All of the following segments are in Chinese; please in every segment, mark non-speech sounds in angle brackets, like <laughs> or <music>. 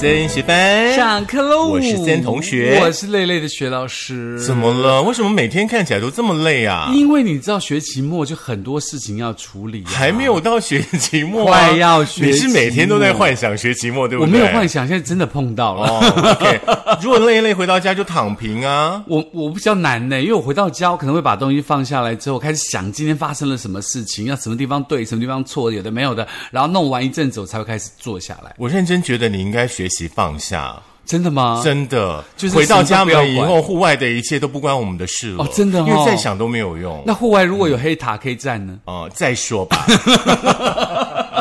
森学班上课喽！我是森同学我是累累的学老师。怎么了？为什么每天看起来都这么累啊？因为你知道学期末就很多事情要处理、啊，还没有到学期末、啊，快要学你是每天都在幻想学期末，对不对我？没有幻想，现在真的碰到了。如果累一累回到家就躺平啊。我我比较难呢，因为我回到家，我可能会把东西放下来之后，开始想今天发生了什么事情，要什么地方对，什么地方错，有的没有的，然后弄完一阵子，我才会开始坐下来。我认真觉得你应该学习放下，真的吗？真的。就是回到家什么都不要门以后，户外的一切都不关我们的事了。哦真的哦因为再想都没有用。那户外如果有黑塔可以站呢？哦、再说吧。<laughs>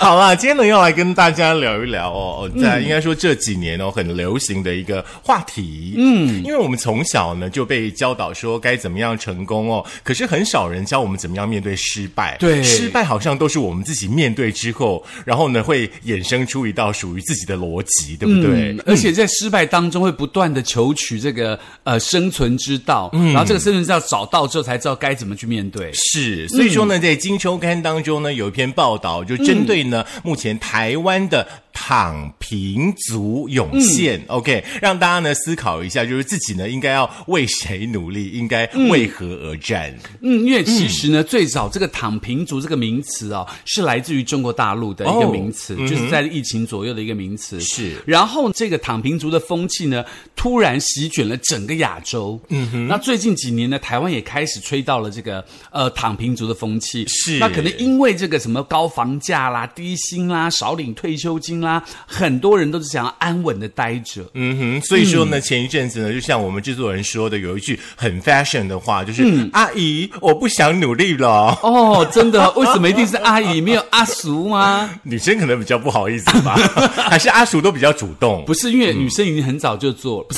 <laughs> 好啦，今天呢要来跟大家聊一聊哦，哦在应该说这几年哦很流行的一个话题，嗯，因为我们从小呢就被教导说该怎么样成功哦，可是很少人教我们怎么样面对失败，对。失败好像都是我们自己面对之后，然后呢会衍生出一道属于自己的逻辑，对不对？嗯而且在失败当中会不断的求取这个呃生存之道，然后这个生存之道找到之后才知道该怎么去面对。是，所以说呢，在《金周刊》当中呢，有一篇报道，就针对呢、目前台湾的躺平族涌现、o k 让大家呢思考一下，就是自己呢应该要为谁努力，应该为何而战？嗯，因为其实呢，最早这个“躺平族”这个名词哦，是来自于中国大陆的一个哦名词，就是在疫情左右的一个名词。是然后这个躺平族的风气呢，突然席卷了整个亚洲。嗯哼。那最近几年呢，台湾也开始吹到了这个呃躺平族的风气。是那可能因为这个什么高房价啦、低薪啦、少领退休金啦，很多人都是想要安稳的待着。嗯哼，所以说呢，前一阵子呢，就像我们制作人说的，有一句很 fashion 的话，就是、阿姨，我不想努力了。哦，真的？为什么一定是阿姨，没有阿叔吗？<laughs> 女生可能比较不好意思吧，<laughs> 还是阿叔都比较主动。不是，因为女生已经很早就做了。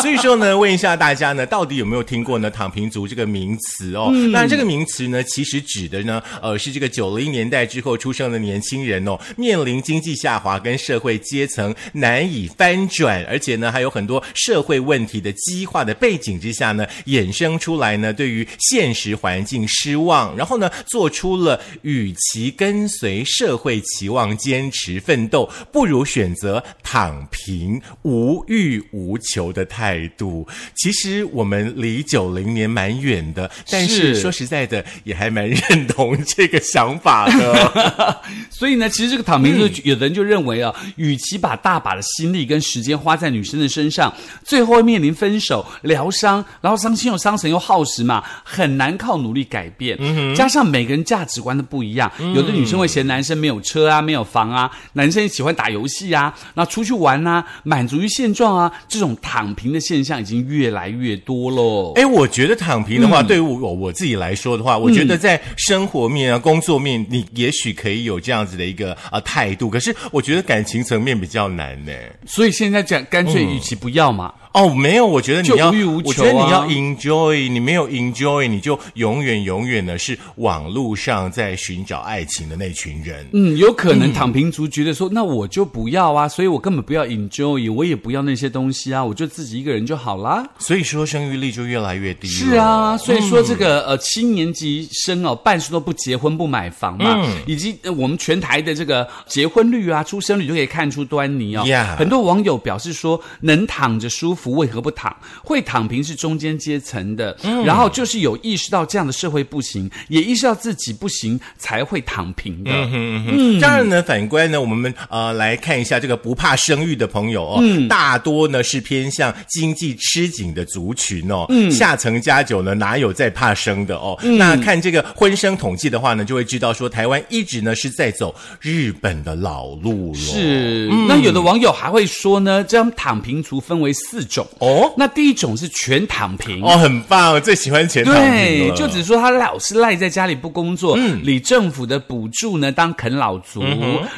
所以说呢，问一下大家呢，到底有没有听过呢“躺平族”这个名词哦？那这个名词呢，其实指的呢，呃，是这个九零年代之后出生的年轻人哦，面临经济下滑跟社会阶层难以翻转，而且呢，还有很多社会问题的激化的背景之下呢，衍生出来呢，对于现实环境失望，然后呢，做出了与其跟随社会期望坚持奋斗，不如选择躺平、无欲无求的态度。其实我们离九零年蛮远的，但是是说实在的，也还蛮认同这个想法的。<laughs> 所以呢，其实这个躺平就，有的人就认为啊，与其把大把的心力跟时间花在女生的身上，最后会面临分手、疗伤，然后伤心又伤神又耗时嘛，很难靠努力改变。加上每个人价值观都不一样，有的女生会嫌男生没有车啊、没有房啊，男生喜欢打游戏啊，那出去玩啊，满足于现状啊，这种躺平的现象已经越来越多喽。哎，我觉得躺平的嗯话，对于我我自己来说的话，我觉得在生活面啊、工作面，你也许可以有这样子的一个啊态度，可是我觉得感情层面比较难呢。所以现在讲，干脆与其不要嘛。哦，没有，我觉得你要，就无欲无求我觉得你啊要 enjoy，你没有 enjoy，你就永远永远的是网络上在寻找爱情的那群人。嗯，有可能躺平族觉得说，那我就不要啊，所以我根本不要 enjoy，我也不要那些东西啊，我就自己一个人就好啦。所以说生育率就越来越低。是啊，所以说这个、呃七年级生哦，半数都不结婚不买房嘛，以及、呃我们全台的这个结婚率啊、出生率就可以看出端倪哦。Yeah 很多网友表示说，能躺着舒服为何不躺？会躺平是中间阶层的，嗯然后就是有意识到这样的社会不行，也意识到自己不行，才会躺平的。嗯，当然呢，反观呢，我们呃来看一下这个不怕生育的朋友哦，大多呢是偏向经济吃紧的族群哦，嗯下层加九呢哪有在怕生的哦？那看这个婚生统计的话呢，就会知道说台湾一直呢是在走日本的老路了。是，那有的网友还会说呢，将躺平族分为四种。哦？那第一种是全躺平。哦，很棒，最喜欢全躺平就只是说他老是赖在家里不工作，嗯。领政府的补助呢当啃老族，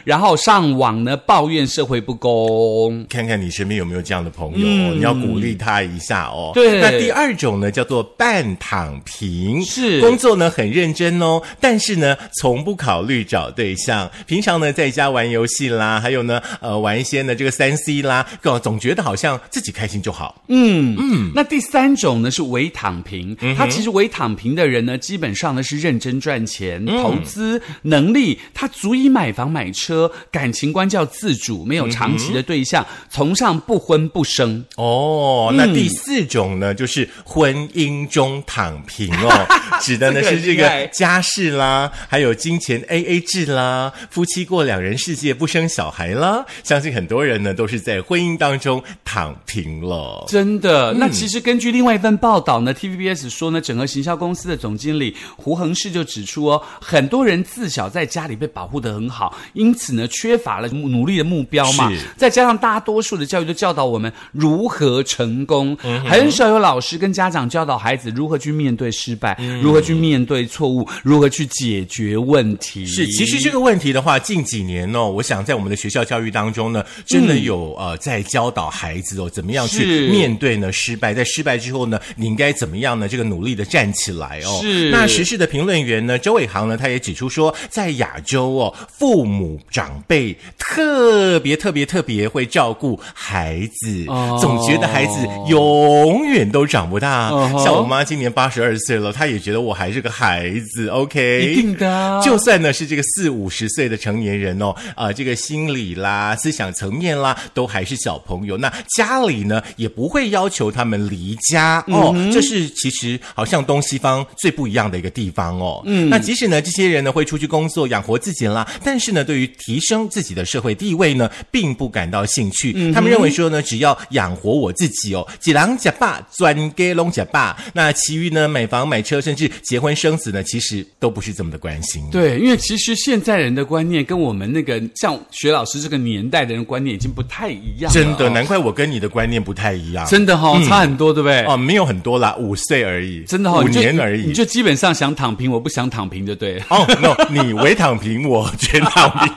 然后上网呢抱怨社会不公。看看你身边有没有这样的朋友哦，你要鼓励他一下哦。对。那第二种呢叫做半躺平，是。工作呢很认真哦，但是呢从不考虑找对象，平常呢在家玩游戏啦，还有呢呃玩一些呢这个三 C 啦，总总觉得好像自己开心就就好。嗯嗯，那第三种呢是伪躺平，嗯他其实伪躺平的人呢，基本上呢是认真赚钱、嗯投资能力，他足以买房买车，感情观叫自主，没有长期的对象，崇尚不婚不生。哦，嗯那第四种呢，就是婚姻中躺平哦，<laughs> 指的呢是这个家事啦，还有金钱 A A 制啦，夫妻过两人世界不生小孩啦。相信很多人呢都是在婚姻当中躺平了。真的，那其实根据另外一份报道呢，TVBS 说呢，整个行销公司的总经理胡恒世就指出哦，很多人自小在家里被保护的很好，因此呢，缺乏了努力的目标嘛。是。再加上大多数的教育都教导我们如何成功，很少有老师跟家长教导孩子如何去面对失败，如何去面对错误，如何去解决问题。是，其实这个问题的话，近几年哦，我想在我们的学校教育当中呢，真的有、呃在教导孩子哦，怎么样去是面对呢失败，在失败之后呢，你应该怎么样呢？这个努力的站起来哦。是那时事的评论员呢，周伟航呢，他也指出说，在亚洲哦，父母长辈特别特别特别会照顾孩子，哦总觉得孩子永远都长不大。像我妈今年八十二岁了，她也觉得我还是个孩子。OK，一定的啊就算呢是这个四五十岁的成年人哦，啊、这个心理啦、思想层面啦，都还是小朋友。那家里呢也不会要求他们离家哦，这是其实好像东西方最不一样的一个地方哦。嗯，那即使呢这些人呢会出去工作养活自己啦，但是呢对于提升自己的社会地位呢，并不感到兴趣。他们认为说呢，只要养活我自己哦，几郎假爸钻给龙假爸，那其余呢买房买车甚至结婚生子呢，其实都不是这么的关心。对，因为其实现在人的观念跟我们那个像学老师这个年代的人观念已经不太一样了、真的，哦难怪我跟你的观念不太一样。真的哈、差很多，对不对？哦，没有很多啦，五岁而已，真的哈、五年而已。你就基本上想躺平，我不想躺平，就对了。哦，no，你唯躺平，我全躺平。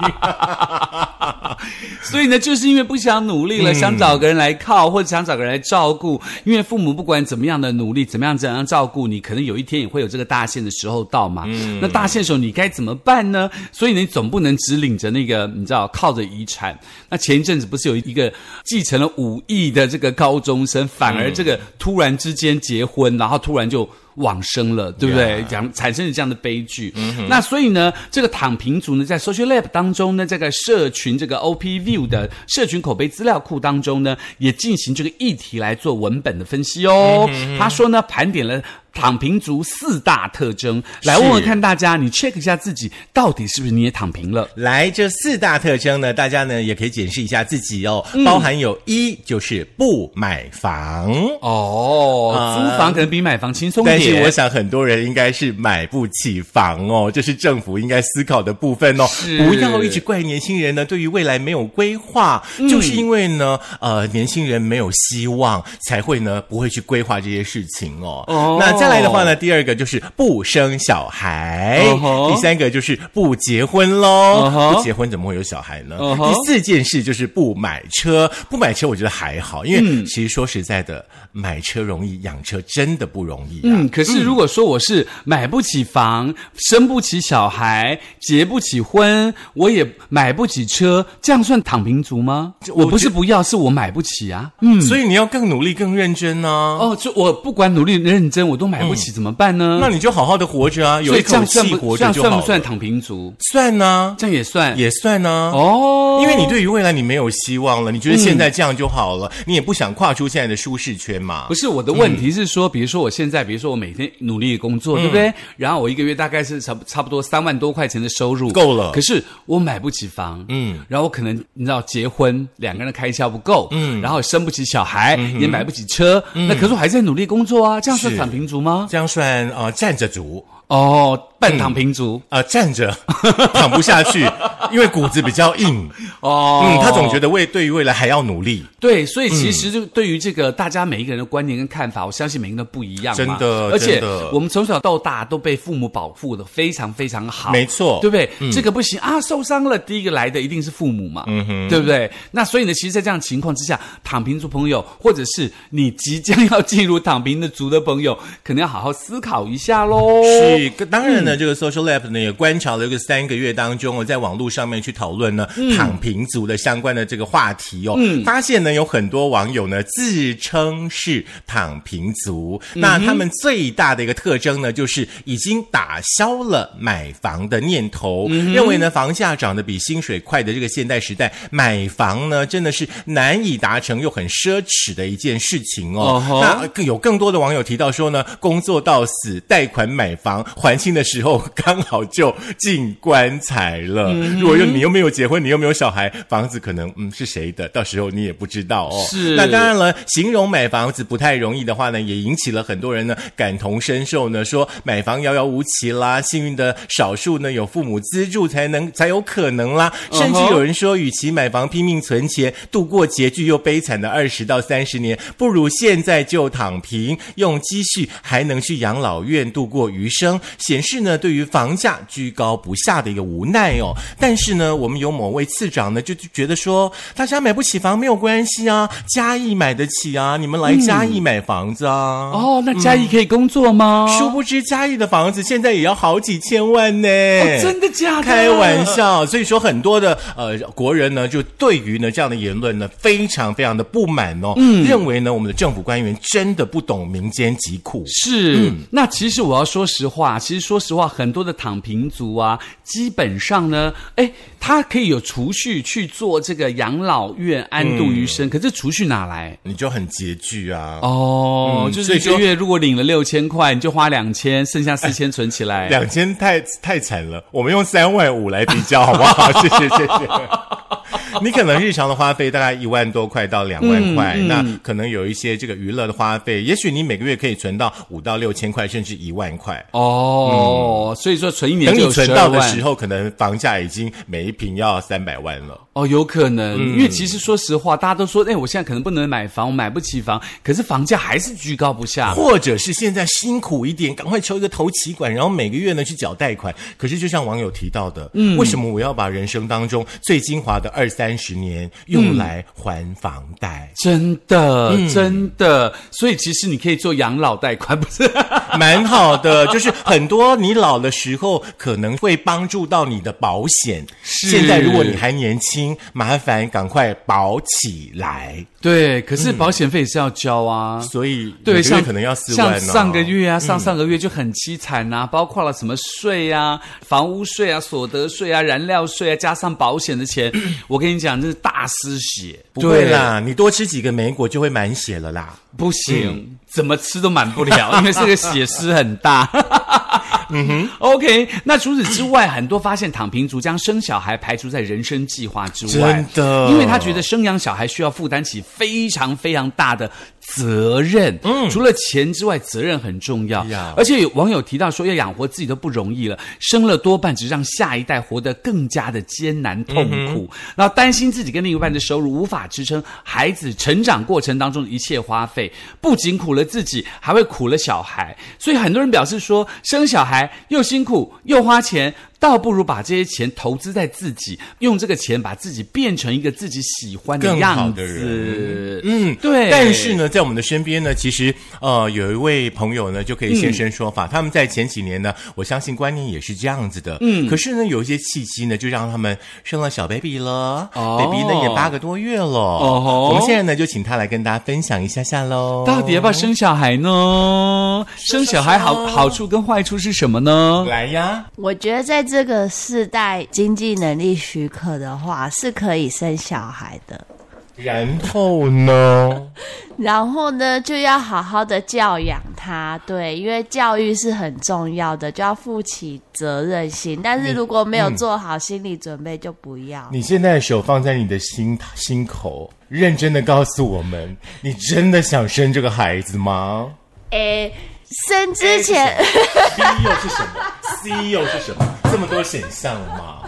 <laughs> 所以呢，就是因为不想努力了，想找个人来靠，或者想找个人来照顾。因为父母不管怎么样的努力，怎么样怎样照顾你，可能有一天也会有这个大限的时候到嘛。那大限的时候你该怎么办呢？所以你总不能只领着那个你知道靠着遗产。那前一阵子不是有一个继承了五亿的这个高中生，反而这个突然之间结婚，然后突然就。往生了，对不对？讲产生了这样的悲剧。那所以呢，这个躺平族呢，在 Social Lab 当中呢，这个社群这个 OP View 的社群口碑资料库当中呢，也进行这个议题来做文本的分析哦。他说呢，盘点了。躺平族四大特征，来问问看大家，你 check 一下自己到底是不是你也躺平了？来，这四大特征呢，大家呢也可以检视一下自己哦。嗯包含有一就是不买房。哦，啊租房可能比买房轻松但是。我想很多人应该是买不起房哦，这是政府应该思考的部分哦。不要一直怪年轻人呢，对于未来没有规划，嗯就是因为呢，呃，年轻人没有希望，才会呢不会去规划这些事情哦。哦那再来的话呢，第二个就是不生小孩，第三个就是不结婚喽。不结婚怎么会有小孩呢？第四件事就是不买车，不买车我觉得还好，因为嗯其实说实在的，买车容易，养车真的不容易啊。嗯，可是如果说我是买不起房、生不起小孩、结不起婚，我也买不起车，这样算躺平族吗？我不是不要，是我买不起啊。嗯，所以你要更努力、更认真呢、哦，就我不管努力认真，我都买不起，怎么办呢？那你就好好的活着啊，有这样算不气活这样着就好了。算不算躺平族？算呢、这样也算也算呢、哦，因为你对于未来你没有希望了，你觉得现在这样就好了，你也不想跨出现在的舒适圈嘛。不？是我的问题是说，比如说我现在，比如说我每天努力的工作，对不对？然后我一个月大概是差不差不多三万多块钱的收入，够了。可是我买不起房，嗯，然后我可能你知道结婚两个人的开销不够，嗯，然后生不起小孩，也买不起车，那可是我还在努力工作啊，这样是是。躺平族姜蒜啊蘸着煮。哦，半躺平族、呃，站着 <laughs> 躺不下去，<laughs> 因为骨子比较硬。哦，嗯，他总觉得未对于未来还要努力。对，所以其实就对于这个大家每一个人的观念跟看法，我相信每个人都不一样。真的而且我们从小到大都被父母保护的非常非常好，没错对不对？这个不行啊，受伤了，第一个来的一定是父母嘛，嗯哼，对不对？那所以呢，其实，在这样情况之下，躺平族朋友，或者是你即将要进入躺平的族的朋友，可能要好好思考一下喽。是是，当然呢，这个 Social Lab 呢也观察了这个三个月当中哦，在网络上面去讨论呢躺平族的相关的这个话题哦，发现呢有很多网友呢自称是躺平族，那他们最大的一个特征呢，就是已经打消了买房的念头，认为呢房价涨得比薪水快的这个现代时代，买房呢真的是难以达成又很奢侈的一件事情哦。那更有更多的网友提到说呢，工作到死，贷款买房还清的时候，刚好就进棺材了。如果又你又没有结婚，你又没有小孩，房子可能嗯是谁的，到时候你也不知道哦。是。那当然了，形容买房子不太容易的话呢，也引起了很多人呢感同身受呢，说买房遥遥无期啦，幸运的少数呢有父母资助才能才有可能啦，甚至有人说，与其买房拼命存钱，度过拮据又悲惨的二十到三十年，不如现在就躺平，用积蓄还能去养老院度过余生，显示呢对于房价居高不下的一个无奈哦。但是呢，我们有某位次长呢就觉得说，大家买不起房没有关系啊，嘉义买得起啊，你们来嘉义买房子啊。哦，那嘉义可以工作吗？殊不知嘉义的房子现在也要好几千万呢。哦真的假的？开玩笑。所以说很多的呃国人呢，就对于呢这样的言论呢，非常非常的不满哦，嗯认为呢我们的政府官员真的不懂民间疾苦。是，那其实我要说实话，其实说实话，很多的躺平族啊，基本上呢，哎，他可以有储蓄去做这个养老院安度余生，可是储蓄哪来？你就很拮据啊。哦，就是一个月如果领了六千块，你就花两千，剩下四千存起来。<laughs> 两千太太惨了，我们用三万五来比较好不好？谢谢谢谢。<laughs> 你可能日常的花费大概一万多块到两万块，那可能有一些这个娱乐的花费，也许你每个月可以存到五到六千块，甚至一万块。哦，所以说存一年等你存到的时候，可能房价已经每一平要三百万了。哦，有可能，因为其实说实话，大家都说，哎，我现在可能不能买房，我买不起房，可是房价还是居高不下。或者是现在辛苦一点，赶快求一个头期款，然后每个月呢去缴贷款。可是就像网友提到的，嗯，为什么我要把人生当中最精华的二三十年用来还房贷？真的，真的。所以其实你可以做养老贷款，<laughs> 不是蛮好的？就是很多你老的时候可能会帮助到你的保险。现在如果你还年轻。麻烦赶快保起来。对，可是保险费也是要交啊，所以对，像可能要四万。像上个月啊，上上个月就很凄惨呐，包括了什么税啊、房屋税啊、所得税啊、燃料税啊，加上保险的钱，<clears throat> 我跟你讲，这是大失血。不会啦，你多吃几个梅果就会满血了啦。不行，怎么吃都满不了，因为这个血丝很大。<laughs> 嗯哼，OK。那除此之外，很多发现躺平族将生小孩排除在人生计划之外，真的，因为他觉得生养小孩需要负担起非常非常大的。责任，嗯，除了钱之外，责任很重要。而且有网友提到说，要养活自己都不容易了，生了多半只让下一代活得更加的艰难痛苦。然后担心自己跟另一半的收入无法支撑孩子成长过程当中的一切花费，不仅苦了自己，还会苦了小孩。所以很多人表示说，生小孩又辛苦又花钱。倒不如把这些钱投资在自己，用这个钱把自己变成一个自己喜欢的样子。嗯，对。但是呢，在我们的身边呢，其实呃，有一位朋友呢，就可以现身说法。他们在前几年呢，我相信观念也是这样子的。嗯。可是呢，有一些契机呢，就让他们生了小 baby 了。哦。baby 呢也八个多月了。哦。我们现在呢，就请他来跟大家分享一下下喽。到底要不要生小孩呢？生小孩好好处跟坏处是什么呢？来呀，我觉得在。这个世代经济能力许可的话，是可以生小孩的。然后呢？<laughs> 然后呢，就要好好的教养他。对，因为教育是很重要的，就要负起责任心。但是如果没有做好心理准备，就不要。你现在手放在你的心心口，认真的告诉我们，你真的想生这个孩子吗？诶。生之前 B 又是什么？C 又是什么？这么多选项嘛？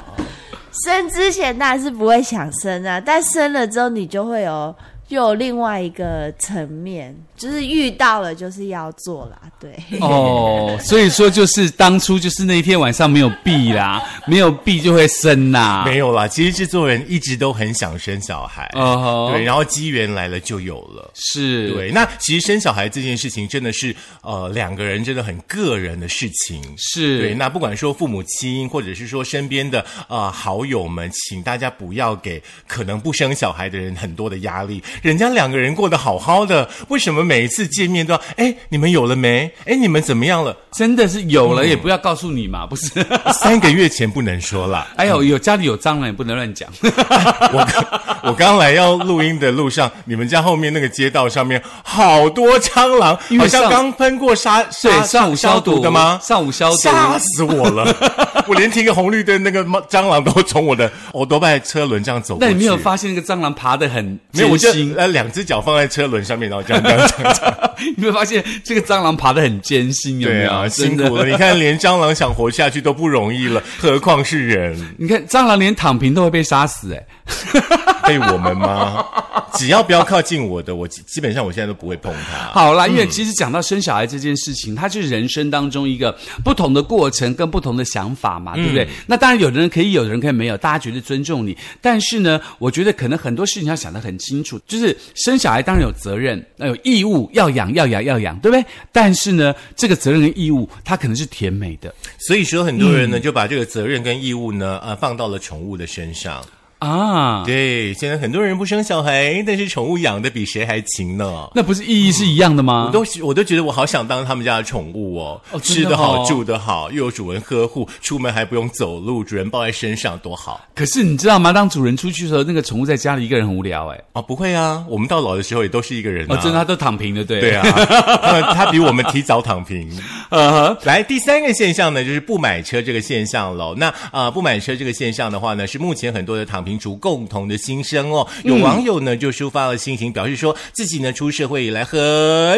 生之前当然是不会想生啊，但生了之后你就会有又有另外一个层面，就是遇到了就是要做啦，对。哦，所以说就是当初就是那一天晚上没有避啦，<laughs> 没有避就会生啦。没有啦，其实制作人一直都很想生小孩，哦吼对，然后机缘来了就有了。是，对，那其实生小孩这件事情真的是呃两个人真的很个人的事情。是，对，那不管说父母亲，或者是说身边的呃好友们，请大家不要给可能不生小孩的人很多的压力。人家两个人过得好好的，为什么每一次见面都要哎你们有了没？哎你们怎么样了？真的是有了也不要告诉你嘛，<laughs> 不是？三个月前不能说啦。<laughs> 哎呦，有家里有蟑螂也不能乱讲。<laughs> 我刚我刚来要录音的路上，你们家后面那个街道上面好多蟑螂，好像刚喷过杀对，杀上午消毒的吗？上午消毒。吓死我了！我连停个红绿灯，那个蟑螂都从我的欧多拜车轮这样走过去。那你没有发现那个蟑螂爬的很没有？我就艰辛？呃两只脚放在车轮上面，然后这样这样这样这样。<laughs> 你没有发现这个蟑螂爬得很艰辛？有没有？对啊，辛苦了！你看，连蟑螂想活下去都不容易了，何况是人？<laughs> 你看蟑螂连躺平都会被杀死、哎，<laughs> 被我们吗？只要不要靠近我的，我基基本上我现在都不会碰它。好啦，因为其实讲到生小孩这件事情，它就是人生当中一个不同的过程跟不同的想法嘛，对不对？那当然，有的人可以，有的人可以没有，大家绝对尊重你。但是呢，我觉得可能很多事情要想得很清楚，就是生小孩当然有责任，那有义务要养要养要养，对不对？但是呢，这个责任跟义务，它可能是甜美的所以说，很多人呢就把这个责任跟义务呢，呃，放到了宠物的身上。啊。对，现在很多人不生小孩，但是宠物养的比谁还勤呢。那不是意义是一样的吗？我都我都觉得我好想当他们家的宠物哦，吃得好，哦住得好，又有主人呵护，出门还不用走路，主人抱在身上，多好可是你知道吗？当主人出去的时候，那个宠物在家里一个人很无聊哎、哦！不会啊，我们到老的时候也都是一个人啊，哦，真的，他都躺平的，对对啊，他 <laughs> 他比我们提早躺平。<laughs> 呃，来，第三个现象呢，就是不买车这个现象喽。那啊、呃不买车这个现象的话呢，是目前很多的躺平族共同的心声哦。有网友呢就抒发了心情，表示说自己呢出社会以来很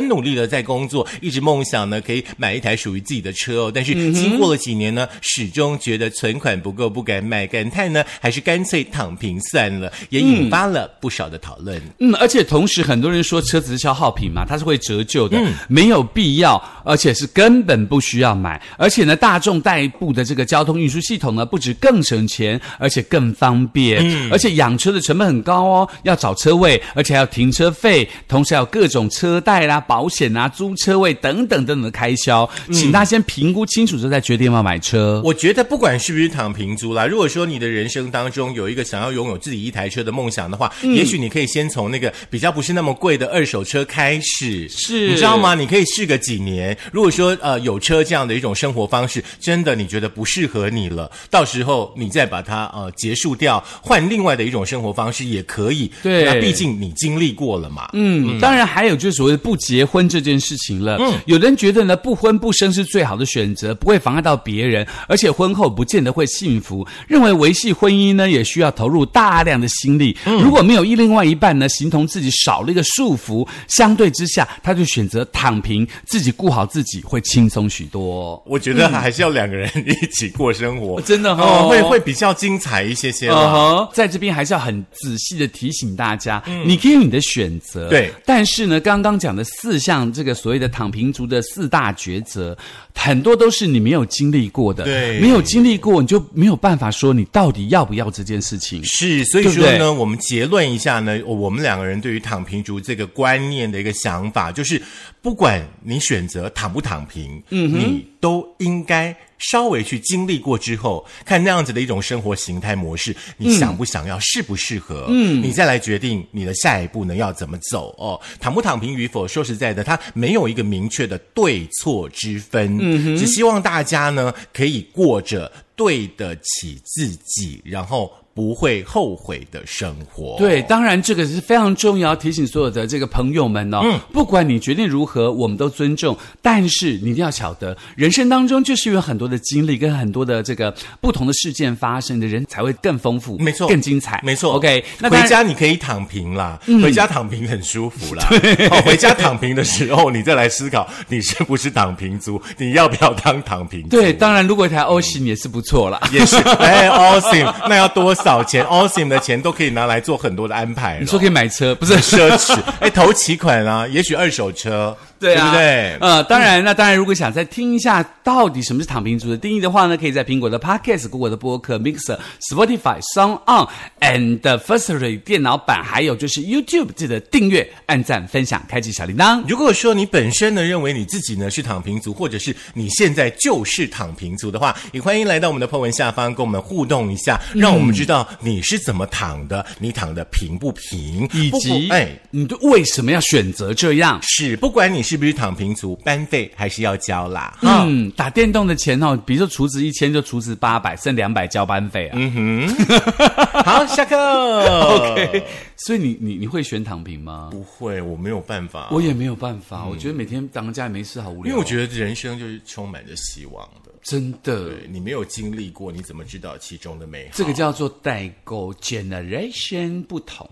努力的在工作，一直梦想呢可以买一台属于自己的车哦。但是经过了几年呢，始终觉得存款不够，不敢买，感叹呢还是干脆躺平算了，也引发了不少的讨论。嗯，而且同时很多人说车子是消耗品嘛，它是会折旧的，没有必要，而且是根本不需要买。而且呢，大众代步的这个交通运输系统呢，不止更省钱，而且更方便。而且养车的成本很高哦，要找车位，而且还要停车费，同时还有各种车贷啦、保险啊、租车位等等等等的开销。请大家先评估清楚之后再决定要买车。我觉得不管是不是躺平租啦，如果说你的人生当中有一个想要拥有自己一台车的梦想的话，嗯也许你可以先从那个比较不是那么贵的二手车开始，是你知道吗？你可以试个几年。如果说呃有车这样的一种生活方式，真的你觉得不适合你了，到时候你再把它呃结束掉，换另外的一种生活方式也可以。对那毕竟你经历过了嘛。嗯，当然还有就是所谓的不结婚这件事情了。嗯，有人觉得呢，不婚不生是最好的选择，不会妨碍到别人，而且婚后不见得会幸福。认为维系婚姻呢，也需要投入大量的心力。嗯如果没有一另外一半呢，形同自己少了一个束缚，相对之下，他就选择躺平，自己顾好自己，会轻松许多。我觉得还是要两个人一起过生活，<laughs> 真的哦哦，会会比较精彩一些些啦。嗯哼，在这边还是要很仔细的提醒大家，你可以有你的选择，对。但是呢，刚刚讲的四项这个所谓的躺平族的四大抉择，很多都是你没有经历过的，对。没有经历过，你就没有办法说你到底要不要这件事情。是，所以说呢，我们结论一下呢，我们两个人对于躺平族这个观念的一个想法，就是不管你选择躺不躺平，嗯，你都应该稍微去经历过之后，看那样子的一种生活形态模式，你想不想要，适不适合，嗯，你再来决定你的下一步呢要怎么走哦。躺不躺平与否，说实在的，它没有一个明确的对错之分，嗯只希望大家呢可以过着对得起自己，然后。不会后悔的生活。对，当然这个是非常重要，提醒所有的这个朋友们哦，嗯不管你决定如何，我们都尊重。但是你一定要晓得，人生当中就是有很多的经历跟很多的这个不同的事件发生的人才会更丰富，没错更精彩，没错 OK，那回家你可以躺平啦，回家躺平很舒服啦。<laughs> 哦，回家躺平的时候，你再来思考你是不是躺平族，你要不要当躺平族？对，当然如果一台 O 型也是不错啦。也是，哎，awesome，<laughs> 那要多嫂钱、Awesome 的钱都可以拿来做很多的安排。你说可以买车，不是？奢侈？哎，头期款啊，也许二手车，对啊，不对？呃，当然，那当然，如果想再听一下到底什么是躺平族的定义的话呢，可以在苹果的 Podcast、Google 的播客、Mixer、Spotify、Sound On and Firstory 电脑版，还有就是 YouTube，记得订阅、按赞、分享、开启小铃铛。如果说你本身呢认为你自己呢是躺平族，或者是你现在就是躺平族的话，也欢迎来到我们的 po 文下方跟我们互动一下，让我们知道你是怎么躺的，你躺的平不平，以及，哎哎，你对为什么要选择这样？是不管你是不是躺平族，班费还是要交啦。嗯，打电动的钱哦，比如说储值一千就储值八百，剩两百交班费啊。嗯哼 <laughs> 好，下课。OK，所以你你你会选躺平吗？不会，我没有办法，我也没有办法，我觉得每天当家也没事好无聊。因为我觉得人生就是充满着希望的。真的，对你没有经历过，你怎么知道其中的美好？这个叫做代沟 generation 不同。